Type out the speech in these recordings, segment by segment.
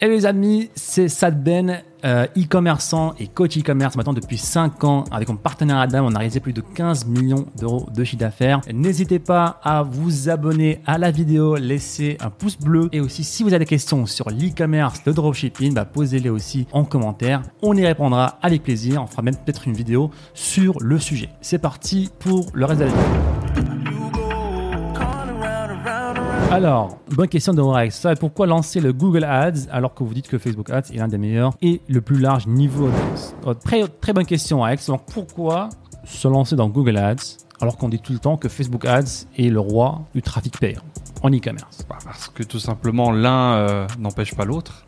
Hello les amis, c'est Sad Ben, euh, e-commerçant et coach e-commerce maintenant depuis 5 ans. Avec mon partenaire Adam, on a réalisé plus de 15 millions d'euros de chiffre d'affaires. N'hésitez pas à vous abonner à la vidéo, laisser un pouce bleu. Et aussi, si vous avez des questions sur l'e-commerce, le dropshipping, bah, posez-les aussi en commentaire. On y répondra avec plaisir. On fera même peut-être une vidéo sur le sujet. C'est parti pour le reste de la vidéo. Alors, bonne question de Pourquoi lancer le Google Ads alors que vous dites que Facebook Ads est l'un des meilleurs et le plus large niveau audience Oh, Très, très bonne question, Rex. Donc, pourquoi se lancer dans Google Ads alors qu'on dit tout le temps que Facebook Ads est le roi du trafic payant en e-commerce? Bah, Parce que tout simplement, l'un euh, n'empêche pas l'autre.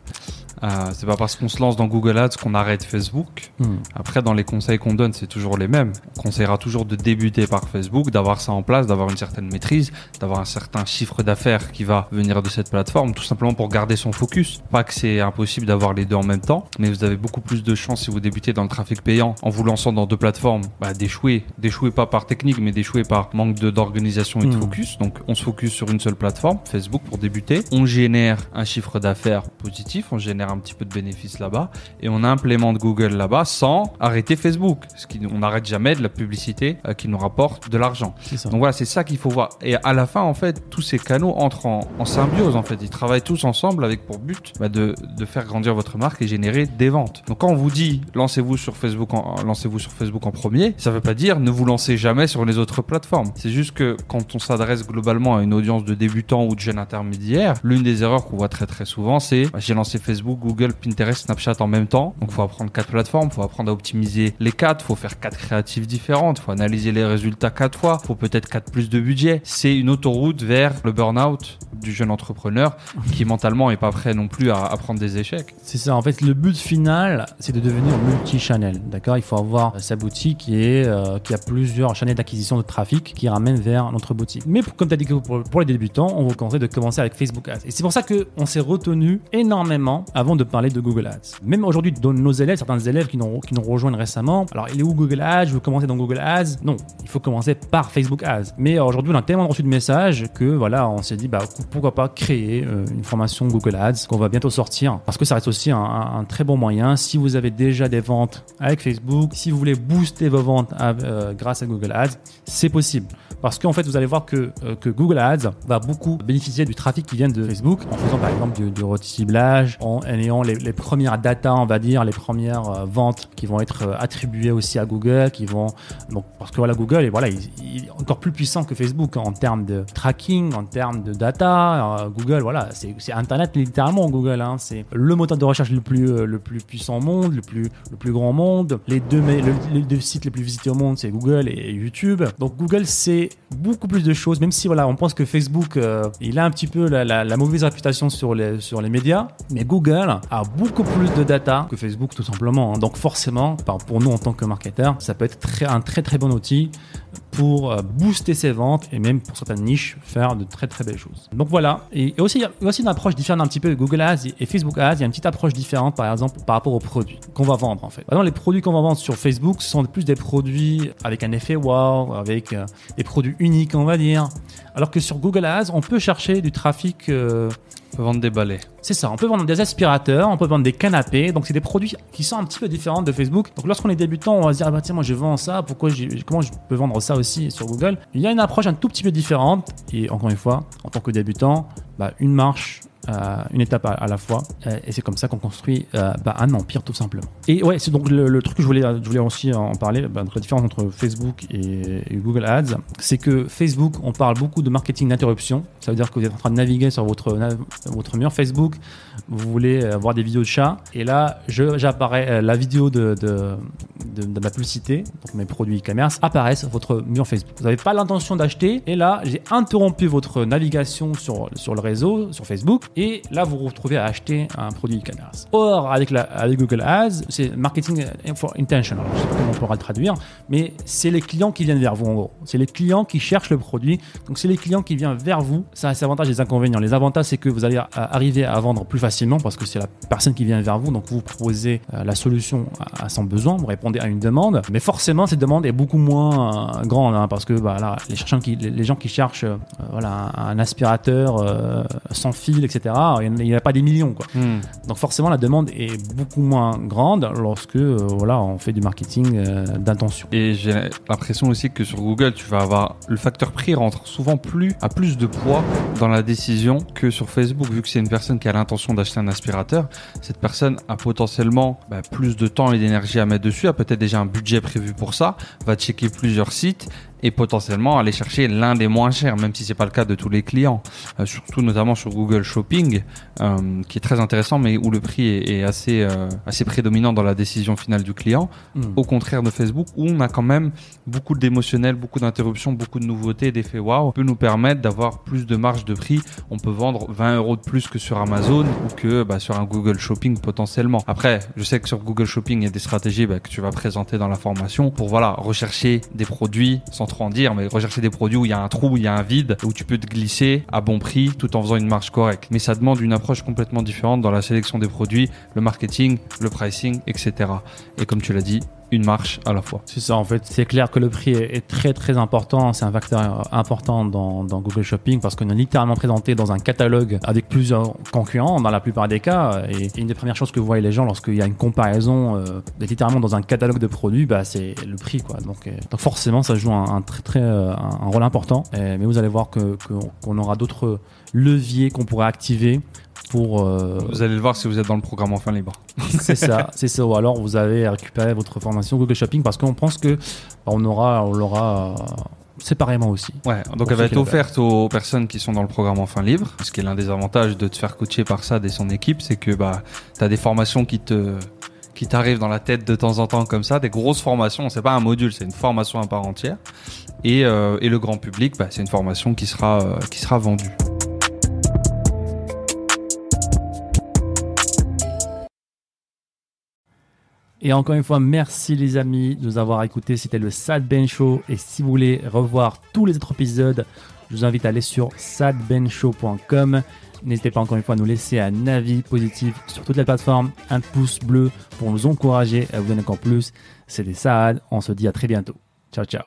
Euh, c'est pas parce qu'on se lance dans Google Ads qu'on arrête Facebook. Hmm. Après, dans les conseils qu'on donne, c'est toujours les mêmes. On conseillera toujours de débuter par Facebook, d'avoir ça en place, d'avoir une certaine maîtrise, d'avoir un certain chiffre d'affaires qui va venir de cette plateforme, tout simplement pour garder son focus. Pas que c'est impossible d'avoir les deux en même temps, mais vous avez beaucoup plus de chances si vous débutez dans le trafic payant en vous lançant dans deux plateformes, bah, d'échouer. D'échouer pas par technique, mais d'échouer par manque d'organisation et de Hmm. focus. Donc, on se focus sur une seule plateforme, Facebook, pour débuter. On génère un chiffre d'affaires positif, on génère un petit peu de bénéfices là-bas, et on implémente Google là-bas sans arrêter Facebook. Ce qui, on n'arrête jamais de la publicité euh, qui nous rapporte de l'argent. Donc voilà, c'est ça qu'il faut voir. Et à la fin, en fait, tous ces canaux entrent en, en symbiose. En fait, ils travaillent tous ensemble avec pour but bah, de, de faire grandir votre marque et générer des ventes. Donc quand on vous dit lancez-vous sur Facebook, en, lancez-vous sur Facebook en premier, ça veut pas dire ne vous lancez jamais sur les autres plateformes. C'est juste que quand on s'adresse globalement à une audience de débutants ou de jeunes intermédiaires, l'une des erreurs qu'on voit très très souvent, c'est bah, j'ai lancé Facebook, Google, Pinterest, Snapchat en même temps. Donc faut apprendre quatre plateformes, faut apprendre à optimiser les quatre, faut faire quatre créatives différentes, faut analyser les résultats quatre fois, faut peut-être quatre plus de budget. C'est une autoroute vers le burn-out du jeune entrepreneur qui mentalement est pas prêt non plus à, à prendre des échecs. C'est ça, en fait, le but final, c'est de devenir multi-channel. D'accord? Il faut avoir sa boutique qui, euh, a plusieurs chaînes d'acquisition de trafic qui ramènent vers notre boutique. Mais comme tu as dit pour, pour les débutants, on vous conseille de commencer avec Facebook Ads. Et c'est pour ça qu'on s'est retenu énormément avant de parler de Google Ads. Même aujourd'hui, dans nos élèves, certains élèves qui nous, qui nous rejoignent récemment, alors il est où Google Ads? Je veux commencer dans Google Ads? Non, il faut commencer par Facebook Ads. Mais euh, aujourd'hui, on a tellement reçu de messages que voilà, on s'est dit bah, pourquoi pas créer euh, une formation Google Ads qu'on va bientôt sortir parce que ça reste aussi un, très bon moyen. Si vous avez déjà des ventes avec Facebook, si vous voulez booster vos ventes euh, grâce à Google Ads, c'est possible. Parce qu'en fait, vous allez voir que, que Google Ads va beaucoup bénéficier du trafic qui vient de Facebook en faisant par exemple du, du en ayant les, premières data, on va dire, les premières euh, ventes qui vont être euh, attribuées aussi à Google, qui vont donc parce que voilà Google est voilà il, il est encore plus puissant que Facebook en termes de tracking, en termes de data. Euh, Google voilà c'est Internet littéralement Google hein, c'est le moteur de recherche le plus le plus puissant au monde, le plus le plus grand au monde. Les deux les deux sites les plus visités au monde c'est Google et, et YouTube. Donc Google c'est beaucoup plus de choses même si voilà on pense que Facebook il a un petit peu la, la- la mauvaise réputation sur les sur les médias, mais Google a beaucoup plus de data que Facebook tout simplement. hein. Donc forcément, pour nous en tant que marketeurs, ça peut être un très très bon outil pour euh, booster ses ventes et même pour certaines niches faire de très très belles choses. Donc voilà, et, et aussi il y a aussi une approche différente un petit peu de Google Ads et Facebook Ads, il y a une petite approche différente par exemple par rapport aux produits qu'on va vendre en fait. Par exemple, les produits qu'on va vendre sur Facebook ce sont plus des produits avec un effet wow, avec euh, des produits uniques on va dire. Alors que sur Google Ads, on peut chercher du trafic euh, On peut vendre des balais. c'est ça, on peut vendre des aspirateurs, on peut vendre des canapés, donc c'est des produits qui sont un petit peu différents de Facebook. Donc lorsqu'on est débutant, on va se dire, ah bah tiens, moi je vends ça, pourquoi comment je peux vendre ça aussi sur Google. Il y a une approche un tout petit peu différente, et encore une fois, en tant que débutant, bah, une marche, une étape à, la fois, euh, et c'est comme ça qu'on construit euh, bah, un empire tout simplement. Et ouais, c'est donc le, truc que je voulais, je voulais aussi en parler, bah, la différence entre Facebook et, Google Ads, c'est que Facebook, on parle beaucoup de marketing d'interruption, ça veut dire que vous êtes en train de naviguer sur votre, votre mur Facebook, vous voulez euh, voir des vidéos de chats, et là, j'apparais euh, la vidéo de, de, de, de ma publicité, donc mes produits e-commerce, apparaissent sur votre mur Facebook. Vous n'avez pas l'intention d'acheter, et là, j'ai interrompu votre navigation sur, sur le réseau, sur Facebook, Et là, vous vous retrouvez à acheter un produit e-commerce. Or, avec, Google Ads, c'est marketing for intentional. Je sais pas comment on pourra le traduire, mais c'est les clients qui viennent vers vous en gros. C'est les clients qui cherchent le produit. Donc, c'est les clients qui viennent vers vous. Ça a ses avantages et des inconvénients. Les avantages, c'est que vous allez arriver à vendre plus facilement parce que c'est la personne qui vient vers vous. Donc, vous proposez euh, la solution à, son besoin. Vous répondez à une demande. Mais forcément, cette demande est beaucoup moins euh, grande hein, parce que bah, les, qui, les, gens qui cherchent euh, un, aspirateur sans fil, etc., il n'y en a pas des millions. Quoi. Hmm. Donc forcément, la demande est beaucoup moins grande lorsque euh, voilà, on fait du marketing euh, d'intention. Et j'ai l'impression aussi que sur Google, tu vas avoir le facteur prix rentre souvent plus à plus de poids dans la décision que sur Facebook, vu que c'est une personne qui a l'intention d'acheter un aspirateur. Cette personne a potentiellement bah, plus de temps et d'énergie à mettre dessus, a peut-être déjà un budget prévu pour ça, va checker plusieurs sites et potentiellement aller chercher l'un des moins chers, même si c'est pas le cas de tous les clients. Euh, surtout notamment sur Google Shopping, euh, qui est très intéressant, mais où le prix est, est assez euh, assez prédominant dans la décision finale du client. Hmm. Au contraire de Facebook, où on a quand même beaucoup d'émotionnel, beaucoup d'interruptions, beaucoup de nouveautés, d'effets waouh, peut nous permettre d'avoir plus de marge de prix. On peut vendre 20 euros de plus que sur Amazon ou que bah, sur un Google Shopping potentiellement. Après, je sais que sur Google Shopping, il y a des stratégies bah, que tu vas présenter dans la formation pour voilà rechercher des produits sans trop mais rechercher des produits où il y a un trou, où il y a un vide, où tu peux te glisser à bon prix tout en faisant une marge correcte. Mais ça demande une approche complètement différente dans la sélection des produits, le marketing, le pricing, etc. Et comme tu l'as dit, une marche à la fois. C'est ça, en fait. C'est clair que le prix est, très très important. C'est un facteur important dans, Google Shopping parce qu'on est littéralement présenté dans un catalogue avec plusieurs concurrents dans la plupart des cas. Et une des premières choses que voient les gens lorsqu'il y a une comparaison euh, littéralement dans un catalogue de produits, bah, c'est le prix. Quoi. Donc, euh, forcément, ça joue un, très très euh, un, rôle important. Mais vous allez voir que- qu'on aura d'autres leviers qu'on pourrait activer pour euh, Vous allez le voir si vous êtes dans le programme Enfin Libre. c'est ça, c'est ça. Ou alors vous avez récupéré votre formation Google Shopping parce qu'on pense que on aura, on l'aura euh, séparément aussi. Ouais, donc elle va être offerte aux personnes qui sont dans le programme Enfin Libre. Ce qui est l'un des avantages de te faire coacher par ça et son équipe, c'est que bah, tu as des formations qui te qui t'arrivent dans la tête de temps en temps comme ça, des grosses formations, c'est pas un module, c'est une formation à part entière. Et, euh, et le grand public, bah, c'est une formation qui sera, euh, qui sera vendue. Et encore une fois, merci les amis de nous avoir écoutés. C'était le Sad Ben Show. Et si vous voulez revoir tous les autres épisodes, je vous invite à aller sur sadbenshow.com. N'hésitez pas encore une fois à nous laisser un avis positif sur toutes les plateformes, un pouce bleu pour nous encourager à vous donner encore plus. C'était Saad. On se dit à très bientôt. Ciao, ciao.